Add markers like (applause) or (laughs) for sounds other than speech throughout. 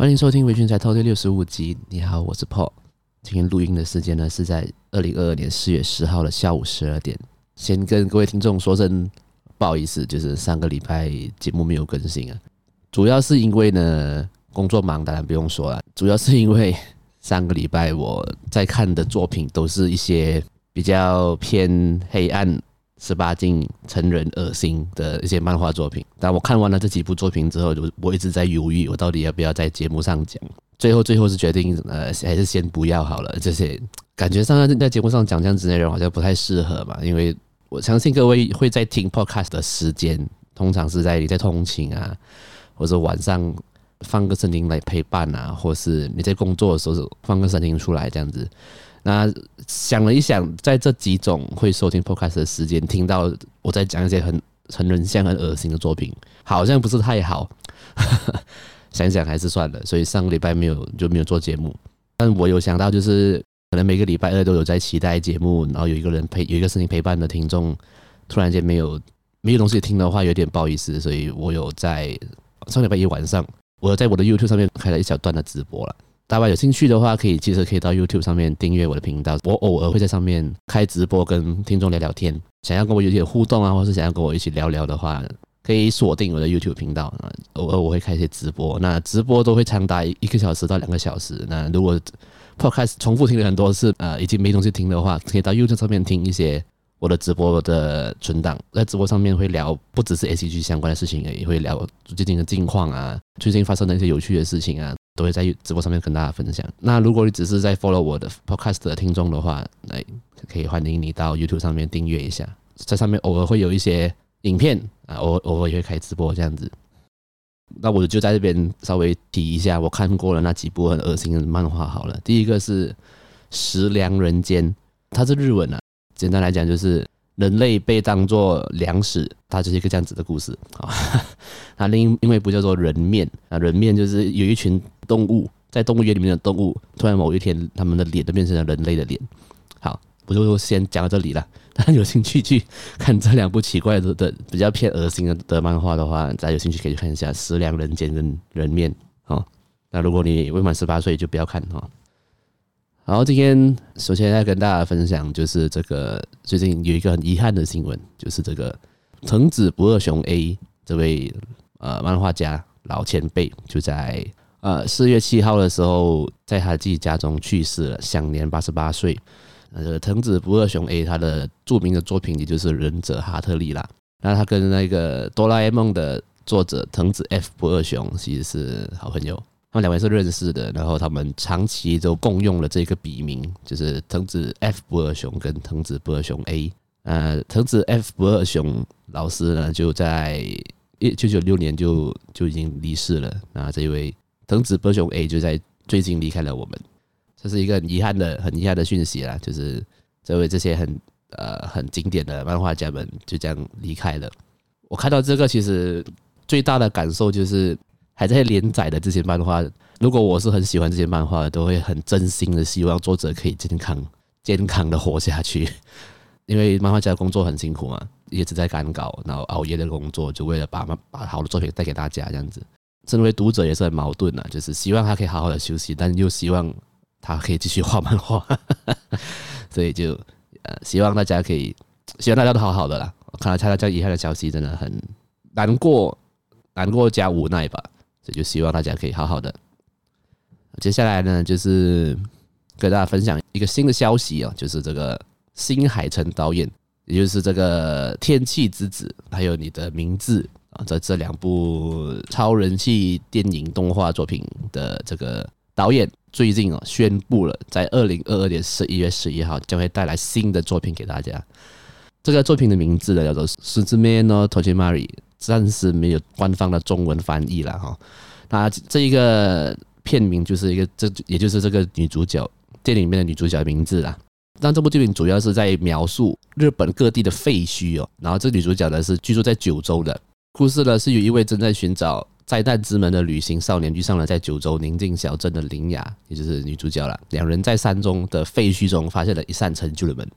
欢迎收听《微醺宅 Talk》第六十五集。你好，我是 Paul。今天录音的时间呢是在二零二二年四月十号的下午十二点。先跟各位听众说声不好意思，就是上个礼拜节目没有更新啊，主要是因为呢工作忙，当然不用说了。主要是因为上个礼拜我在看的作品都是一些比较偏黑暗。十八禁、成人、恶心的一些漫画作品，但我看完了这几部作品之后，就我一直在犹豫，我到底要不要在节目上讲。最后，最后是决定，呃，还是先不要好了。这些感觉上在节目上讲这样子内容好像不太适合嘛，因为我相信各位会在听 (laughs) podcast 的时间，通常是在你在通勤啊，或者晚上放个声音来陪伴啊，或是你在工作的时候放个声音出来这样子。那想了一想，在这几种会收听 podcast 的时间，听到我在讲一些很很人像很恶心的作品，好像不是太好。(laughs) 想想还是算了，所以上个礼拜没有就没有做节目。但我有想到，就是可能每个礼拜二都有在期待节目，然后有一个人陪，有一个声音陪伴的听众，突然间没有没有东西听的话，有点不好意思。所以我有在上礼拜一晚上，我在我的 YouTube 上面开了一小段的直播了。大家有兴趣的话，可以其实可以到 YouTube 上面订阅我的频道。我偶尔会在上面开直播，跟听众聊聊天。想要跟我有点互动啊，或是想要跟我一起聊聊的话，可以锁定我的 YouTube 频道。偶尔我会开一些直播，那直播都会长达一个小时到两个小时。那如果破开始重复听了很多次，呃，已经没东西听的话，可以到 YouTube 上面听一些我的直播的存档。在直播上面会聊不只是 ACG 相关的事情，也会聊最近的近况啊，最近发生的一些有趣的事情啊。都会在直播上面跟大家分享。那如果你只是在 follow 我的 podcast 的听众的话，来可以欢迎你到 YouTube 上面订阅一下，在上面偶尔会有一些影片啊，偶偶尔也会开直播这样子。那我就在这边稍微提一下，我看过了那几部很恶心的漫画。好了，第一个是《食粮人间》，它是日文啊，简单来讲就是。人类被当作粮食，它就是一个这样子的故事啊。(laughs) 它另因为不叫做人面啊，人面就是有一群动物在动物园里面的动物，突然某一天他们的脸都变成了人类的脸。好，我就先讲到这里了。大家有兴趣去看这两部奇怪的、的比较偏恶心的的漫画的话，大家有兴趣可以去看一下《食粮人间》跟《人面》哦。那如果你未满十八岁，就不要看哈。然后今天首先要跟大家分享，就是这个最近有一个很遗憾的新闻，就是这个藤子不二雄 A 这位呃漫画家老前辈，就在呃四月七号的时候，在他自己家中去世了，享年八十八岁。呃，藤子不二雄 A 他的著名的作品也就是忍者哈特利啦，那他跟那个哆啦 A 梦的作者藤子 F 不二雄其实是好朋友。他们两位是认识的，然后他们长期都共用了这个笔名，就是藤子 F 不二雄跟藤子不二雄 A。呃，藤子 F 不二雄老师呢，就在一九九六年就就已经离世了。那这一位藤子不二雄 A 就在最近离开了我们，这是一个很遗憾的、很遗憾的讯息啦。就是这位这些很呃很经典的漫画家们就这样离开了。我看到这个，其实最大的感受就是。还在连载的这些漫画，如果我是很喜欢这些漫画的，都会很真心的希望作者可以健康、健康的活下去。(laughs) 因为漫画家的工作很辛苦嘛，一直在赶稿，然后熬夜的工作，就为了把把好的作品带给大家这样子。身为读者也是很矛盾的，就是希望他可以好好的休息，但又希望他可以继续画漫画。(laughs) 所以就呃，希望大家可以，希望大家都好好的啦。我看到他这样遗憾的消息，真的很难过，难过加无奈吧。所以就希望大家可以好好的。接下来呢，就是跟大家分享一个新的消息啊，就是这个新海诚导演，也就是这个《天气之子》还有《你的名字》啊，在这两部超人气电影动画作品的这个导演，最近哦宣布了，在二零二二年十一月十一号将会带来新的作品给大家。这个作品的名字呢，叫做《Suzume no Tojimari》。暂时没有官方的中文翻译了哈，那这一个片名就是一个这也就是这个女主角电影里面的女主角名字啦。但这部电影主要是在描述日本各地的废墟哦，然后这女主角呢是居住在九州的，故事呢是有一位正在寻找灾难之门的旅行少年遇上了在九州宁静小镇的铃芽，也就是女主角了。两人在山中的废墟中发现了一扇陈旧的门，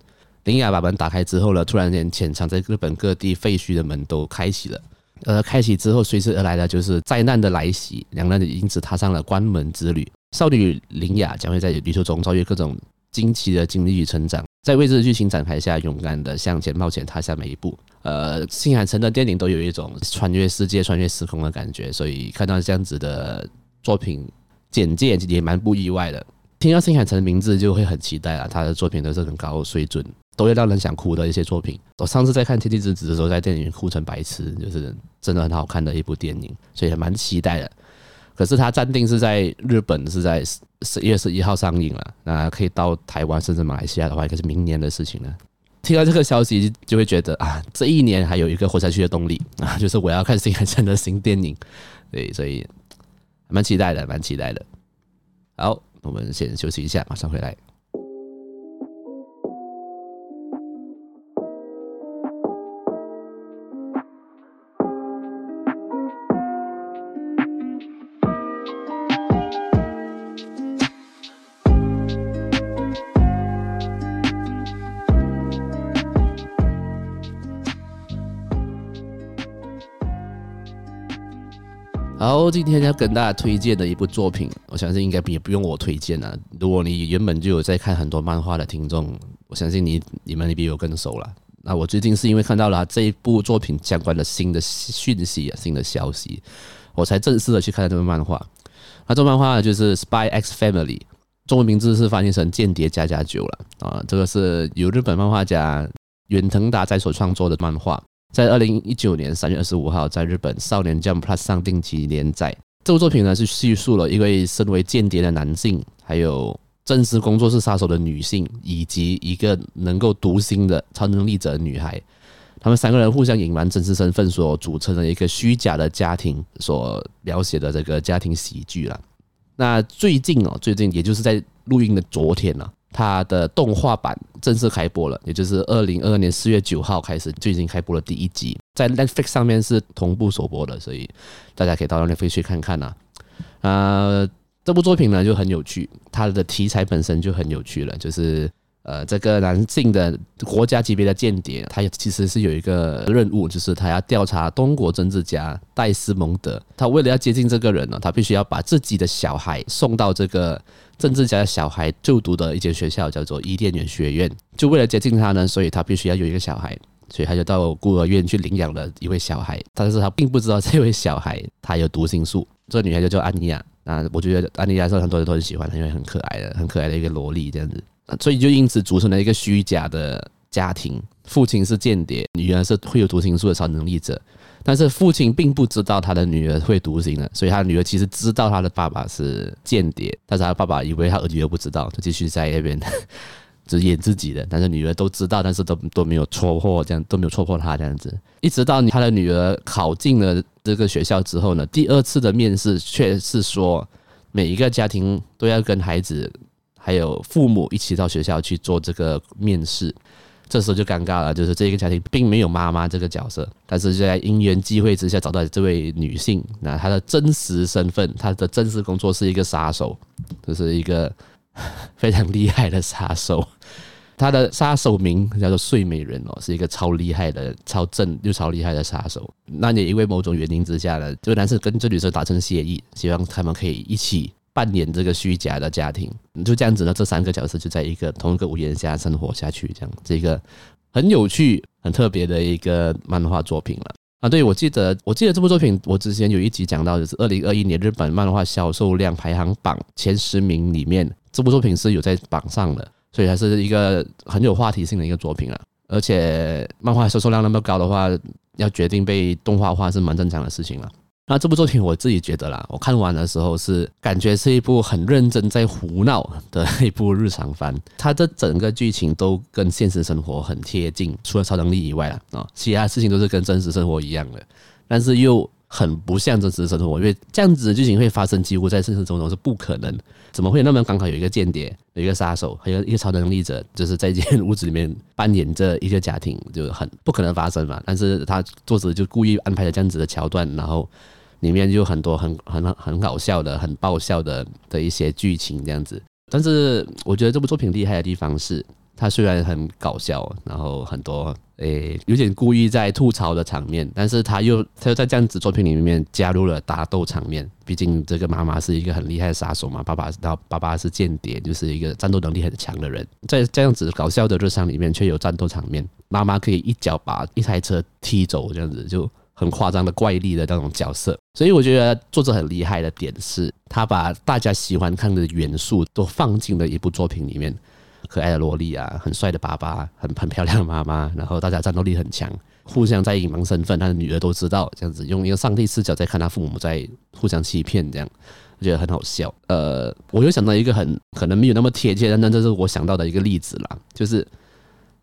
铃芽把门打开之后呢，突然间潜藏在日本各地废墟的门都开启了。呃，开启之后随之而来的就是灾难的来袭，两人因此踏上了关门之旅。少女铃雅将会在旅途中遭遇各种惊奇的经历与成长，在未知的剧情展开下，勇敢的向前冒险，踏下每一步。呃，新海诚的电影都有一种穿越世界、穿越时空的感觉，所以看到这样子的作品简介也蛮不意外的。听到新海诚的名字就会很期待啊，他的作品都是很高水准。都会让人想哭的一些作品。我上次在看《天气之子》的时候，在电影院哭成白痴，就是真的很好看的一部电影，所以还蛮期待的。可是它暂定是在日本是在十一月十一号上映了，那可以到台湾甚至马来西亚的话，应该是明年的事情了。听到这个消息，就会觉得啊，这一年还有一个活下去的动力啊，就是我要看新海诚的新电影。对，所以蛮期待的，蛮期待的。好，我们先休息一下，马上回来。好，今天要跟大家推荐的一部作品，我相信应该也不用我推荐了。如果你原本就有在看很多漫画的听众，我相信你你们比我更熟了。那我最近是因为看到了这一部作品相关的新的讯息啊，新的消息，我才正式的去看这部漫画。那这漫画就是《Spy X Family》，中文名字是翻译成《间谍家家酒》了啊。这个是由日本漫画家远藤达哉所创作的漫画。在二零一九年三月二十五号，在日本少年 Jump Plus 上定期连载。这部作品呢，是叙述了一位身为间谍的男性，还有真实工作是杀手的女性，以及一个能够读心的超能力者女孩。他们三个人互相隐瞒真实身份所组成的一个虚假的家庭，所描写的这个家庭喜剧了。那最近哦，最近也就是在录音的昨天呢。它的动画版正式开播了，也就是二零二二年四月九号开始就已经开播了第一集，在 Netflix 上面是同步首播的，所以大家可以到 Netflix 去看看呐。呃，这部作品呢就很有趣，它的题材本身就很有趣了，就是。呃，这个男性的国家级别的间谍，他其实是有一个任务，就是他要调查东国政治家戴斯蒙德。他为了要接近这个人呢，他必须要把自己的小孩送到这个政治家的小孩就读的一间学校，叫做伊甸园学院。就为了接近他呢，所以他必须要有一个小孩，所以他就到孤儿院去领养了一位小孩。但是他并不知道这位小孩他有读心术。这个女孩就叫安妮亚。那我觉得安妮亚是很多人都很喜欢，因为很可爱的，很可爱的一个萝莉这样子。所以就因此组成了一个虚假的家庭，父亲是间谍，女儿是会有读心术的超能力者，但是父亲并不知道他的女儿会读心的，所以他女儿其实知道他的爸爸是间谍，但是他爸爸以为他儿女儿不知道，就继续在那边 (laughs) 只演自己的，但是女儿都知道，但是都都没有戳破，这样都没有戳破他这样子，一直到他的女儿考进了这个学校之后呢，第二次的面试却是说每一个家庭都要跟孩子。还有父母一起到学校去做这个面试，这时候就尴尬了，就是这个家庭并没有妈妈这个角色，但是就在因缘际会之下找到这位女性，那她的真实身份，她的真实工作是一个杀手，就是一个非常厉害的杀手，她的杀手名叫做睡美人哦，是一个超厉害的、超正又超厉害的杀手。那也因为某种原因之下呢，这个男生跟这女生达成协议，希望他们可以一起。扮演这个虚假的家庭，就这样子呢，这三个角色就在一个同一个屋檐下生活下去，这样，这个很有趣、很特别的一个漫画作品了啊！对，我记得，我记得这部作品，我之前有一集讲到，就是二零二一年日本漫画销售量排行榜前十名里面，这部作品是有在榜上的，所以还是一个很有话题性的一个作品了。而且漫画销售量那么高的话，要决定被动画化是蛮正常的事情了。那这部作品我自己觉得啦，我看完的时候是感觉是一部很认真在胡闹的一部日常番，它的整个剧情都跟现实生活很贴近，除了超能力以外啦，啊，其他事情都是跟真实生活一样的，但是又很不像真实生活，因为这样子的剧情会发生几乎在现实生活中是不可能，怎么会那么刚好有一个间谍，有一个杀手，还有一个超能力者，就是在一间屋子里面扮演着一个家庭，就很不可能发生嘛，但是他作者就故意安排了这样子的桥段，然后。里面就很多很很很搞笑的、很爆笑的的一些剧情这样子，但是我觉得这部作品厉害的地方是，他虽然很搞笑，然后很多诶、有点故意在吐槽的场面，但是他又他又在这样子作品里面加入了打斗场面。毕竟这个妈妈是一个很厉害的杀手嘛，爸爸然后爸爸是间谍，就是一个战斗能力很强的人。在这样子搞笑的日常里面，却有战斗场面，妈妈可以一脚把一台车踢走，这样子就很夸张的怪力的那种角色。所以我觉得作者很厉害的点是，他把大家喜欢看的元素都放进了一部作品里面。可爱的萝莉啊，很帅的爸爸，很很漂亮的妈妈，然后大家战斗力很强，互相在隐瞒身份，他的女儿都知道，这样子用一个上帝视角在看他父母在互相欺骗，这样我觉得很好笑。呃，我又想到一个很可能没有那么贴切，但但这是我想到的一个例子啦，就是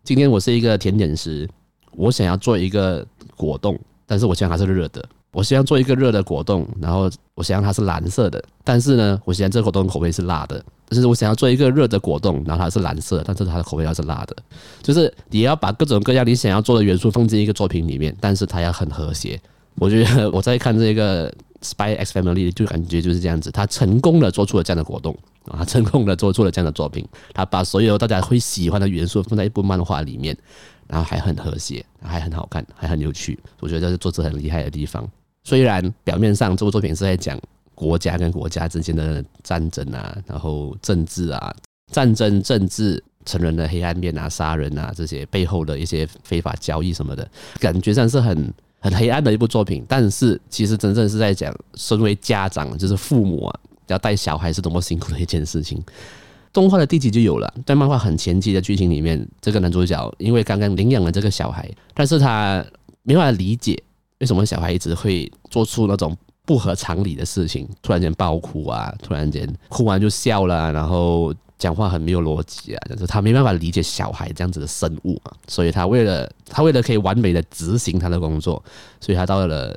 今天我是一个甜点师，我想要做一个果冻，但是我希望它是热的。我希望做一个热的果冻，然后我希望它是蓝色的，但是呢，我希望这果冻口味是辣的。就是我想要做一个热的果冻，然后它是蓝色，但是它的口味要是辣的。就是你要把各种各样你想要做的元素放进一个作品里面，但是它要很和谐。我觉得我在看这个《Spy X Family》就感觉就是这样子，他成功的做出了这样的果冻啊，成功的做出了这样的作品。他把所有大家会喜欢的元素放在一部漫画里面，然后还很和谐，还很好看，还很有趣。我觉得这是作者很厉害的地方。虽然表面上这部作品是在讲国家跟国家之间的战争啊，然后政治啊，战争、政治、成人的黑暗面啊，杀人啊这些背后的一些非法交易什么的，感觉上是很很黑暗的一部作品。但是其实真正是在讲，身为家长就是父母啊，要带小孩是多么辛苦的一件事情。动画的第几集就有了，在漫画很前期的剧情里面，这个男主角因为刚刚领养了这个小孩，但是他没办法理解。为什么小孩一直会做出那种不合常理的事情？突然间爆哭啊，突然间哭完就笑了，然后讲话很没有逻辑啊，就是他没办法理解小孩这样子的生物嘛，所以他为了他为了可以完美的执行他的工作，所以他到了，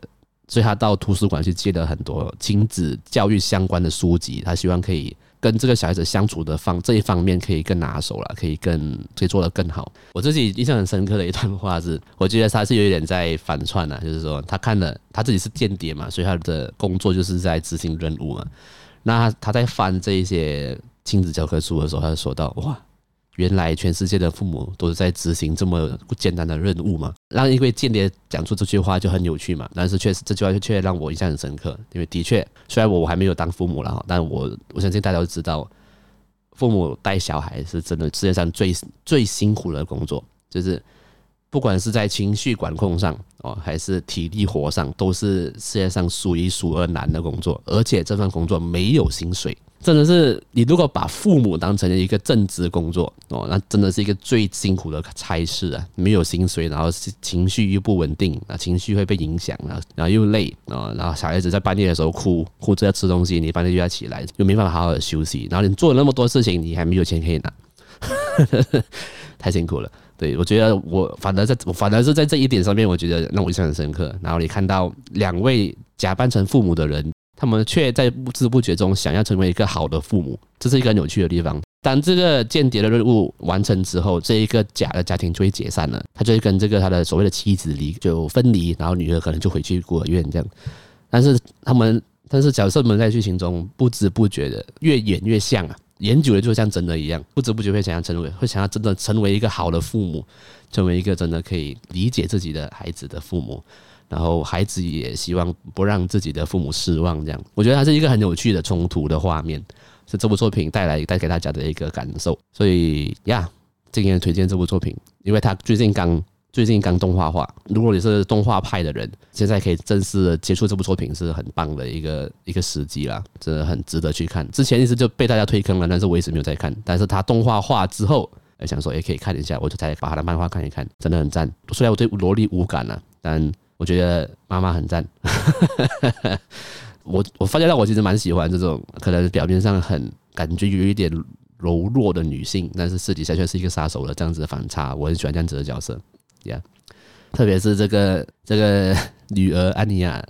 所以他到图书馆去借了很多亲子教育相关的书籍，他希望可以。跟这个小孩子相处的方这一方面可以更拿手了，可以更可以做得更好。我自己印象很深刻的一段话是，我觉得他是有一点在反串啊，就是说他看了他自己是间谍嘛，所以他的工作就是在执行任务嘛。那他在翻这一些亲子教科书的时候，他就说到哇。原来全世界的父母都是在执行这么艰难的任务嘛？让一位间谍讲出这句话就很有趣嘛。但是确实这句话却让我印象很深刻，因为的确，虽然我我还没有当父母了哈，但我我相信大家都知道，父母带小孩是真的世界上最最辛苦的工作，就是不管是在情绪管控上哦，还是体力活上，都是世界上数一数二难的工作，而且这份工作没有薪水。真的是，你如果把父母当成一个正职工作哦，那真的是一个最辛苦的差事啊！没有薪水，然后情绪又不稳定啊，情绪会被影响啊，然后又累啊，然后小孩子在半夜的时候哭，哭着要吃东西，你半夜就要起来，又没办法好好的休息，然后你做了那么多事情，你还没有钱可以拿，(laughs) 太辛苦了。对，我觉得我反而在，我反而是在这一点上面，我觉得让我印象很深刻。然后你看到两位假扮成父母的人。他们却在不知不觉中想要成为一个好的父母，这是一个很有趣的地方。当这个间谍的任务完成之后，这一个假的家庭就会解散了，他就会跟这个他的所谓的妻子离就分离，然后女儿可能就回去孤儿院这样。但是他们，但是角色们在剧情中不知不觉的越演越像啊，演久了就像真的一样，不知不觉会想要成为，会想要真的成为一个好的父母，成为一个真的可以理解自己的孩子的父母。然后孩子也希望不让自己的父母失望，这样我觉得它是一个很有趣的冲突的画面，是这部作品带来带给大家的一个感受。所以呀，今天推荐这部作品，因为它最近刚最近刚动画化。如果你是动画派的人，现在可以正式的接触这部作品，是很棒的一个一个时机啦，真的很值得去看。之前一直就被大家推坑了，但是我一直没有在看。但是它动画化之后，想说也可以看一下，我就才把它的漫画看一看，真的很赞。虽然我对萝莉无感了，但我觉得妈妈很赞，(laughs) 我我发现到我其实蛮喜欢这种可能表面上很感觉有一点柔弱的女性，但是私底下却是一个杀手的这样子的反差，我很喜欢这样子的角色，Yeah，特别是这个这个女儿安妮亚，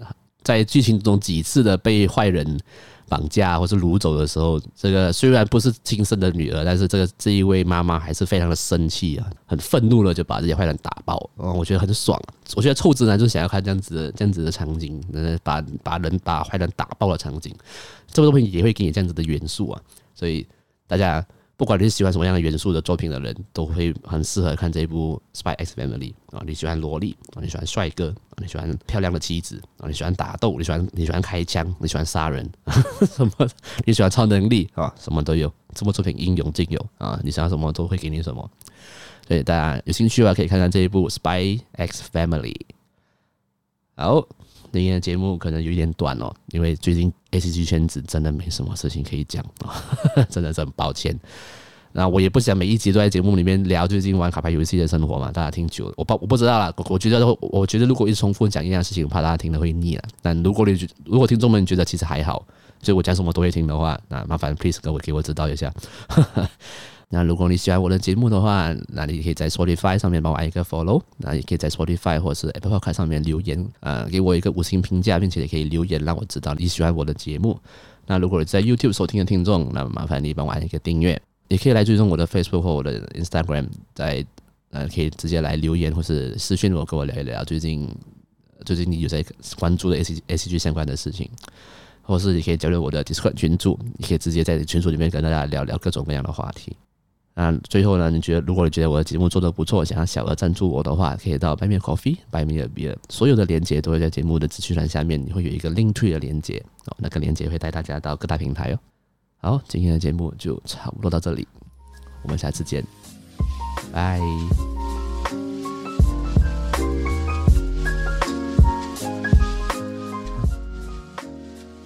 在剧情中几次的被坏人。绑架或是掳走的时候，这个虽然不是亲生的女儿，但是这个这一位妈妈还是非常的生气啊，很愤怒了，就把这些坏人打爆。嗯，我觉得很爽。我觉得臭直男就想要看这样子的这样子的场景，把把人把坏人打爆的场景。这部作品也会给你这样子的元素啊，所以大家不管你是喜欢什么样的元素的作品的人，都会很适合看这一部《Spy X Family》啊。你喜欢萝莉啊？你喜欢帅哥？你喜欢漂亮的妻子啊？你喜欢打斗？你喜欢你喜欢开枪？你喜欢杀人？(laughs) 什么？你喜欢超能力啊？什么都有，这部作品应有尽有啊！你想要什么都会给你什么。所以大家有兴趣的话，可以看看这一部《Spy X Family》。好。今天的节目可能有点短哦，因为最近 ACG 圈子真的没什么事情可以讲啊，(laughs) 真的是很抱歉。那我也不想每一集都在节目里面聊最近玩卡牌游戏的生活嘛，大家听久了，我不我不知道啦。我觉得我觉得如果一重复讲一样事情，怕大家听了会腻了。但如果你如果听众们觉得其实还好，所以我讲什么都会听的话，那麻烦 please 各位给我指导一下。那如果你喜欢我的节目的话，那你可以在 Spotify 上面帮我按一个 follow，那也可以在 Spotify 或是 Apple Podcast 上面留言，呃，给我一个五星评价，并且也可以留言让我知道你喜欢我的节目。那如果在 YouTube 收听的听众，那麻烦你帮我按一个订阅，也可以来追踪我的 Facebook 或我的 Instagram，在呃可以直接来留言或是私讯我，跟我聊一聊最近最近你有在关注的 S S G 相关的事情，或是你可以加入我的 Discord 群组，你可以直接在群组里面跟大家聊聊各种各样的话题。那最后呢，你觉得如果你觉得我的节目做得不错，想要小额赞助我的话，可以到 Buy Me Coffee、Buy Me a Beer，所有的链接都会在节目的资讯栏下面，你会有一个 Linktree 的链接哦，那个链接会带大家到各大平台哦。好，今天的节目就差不多到这里，我们下次见，拜。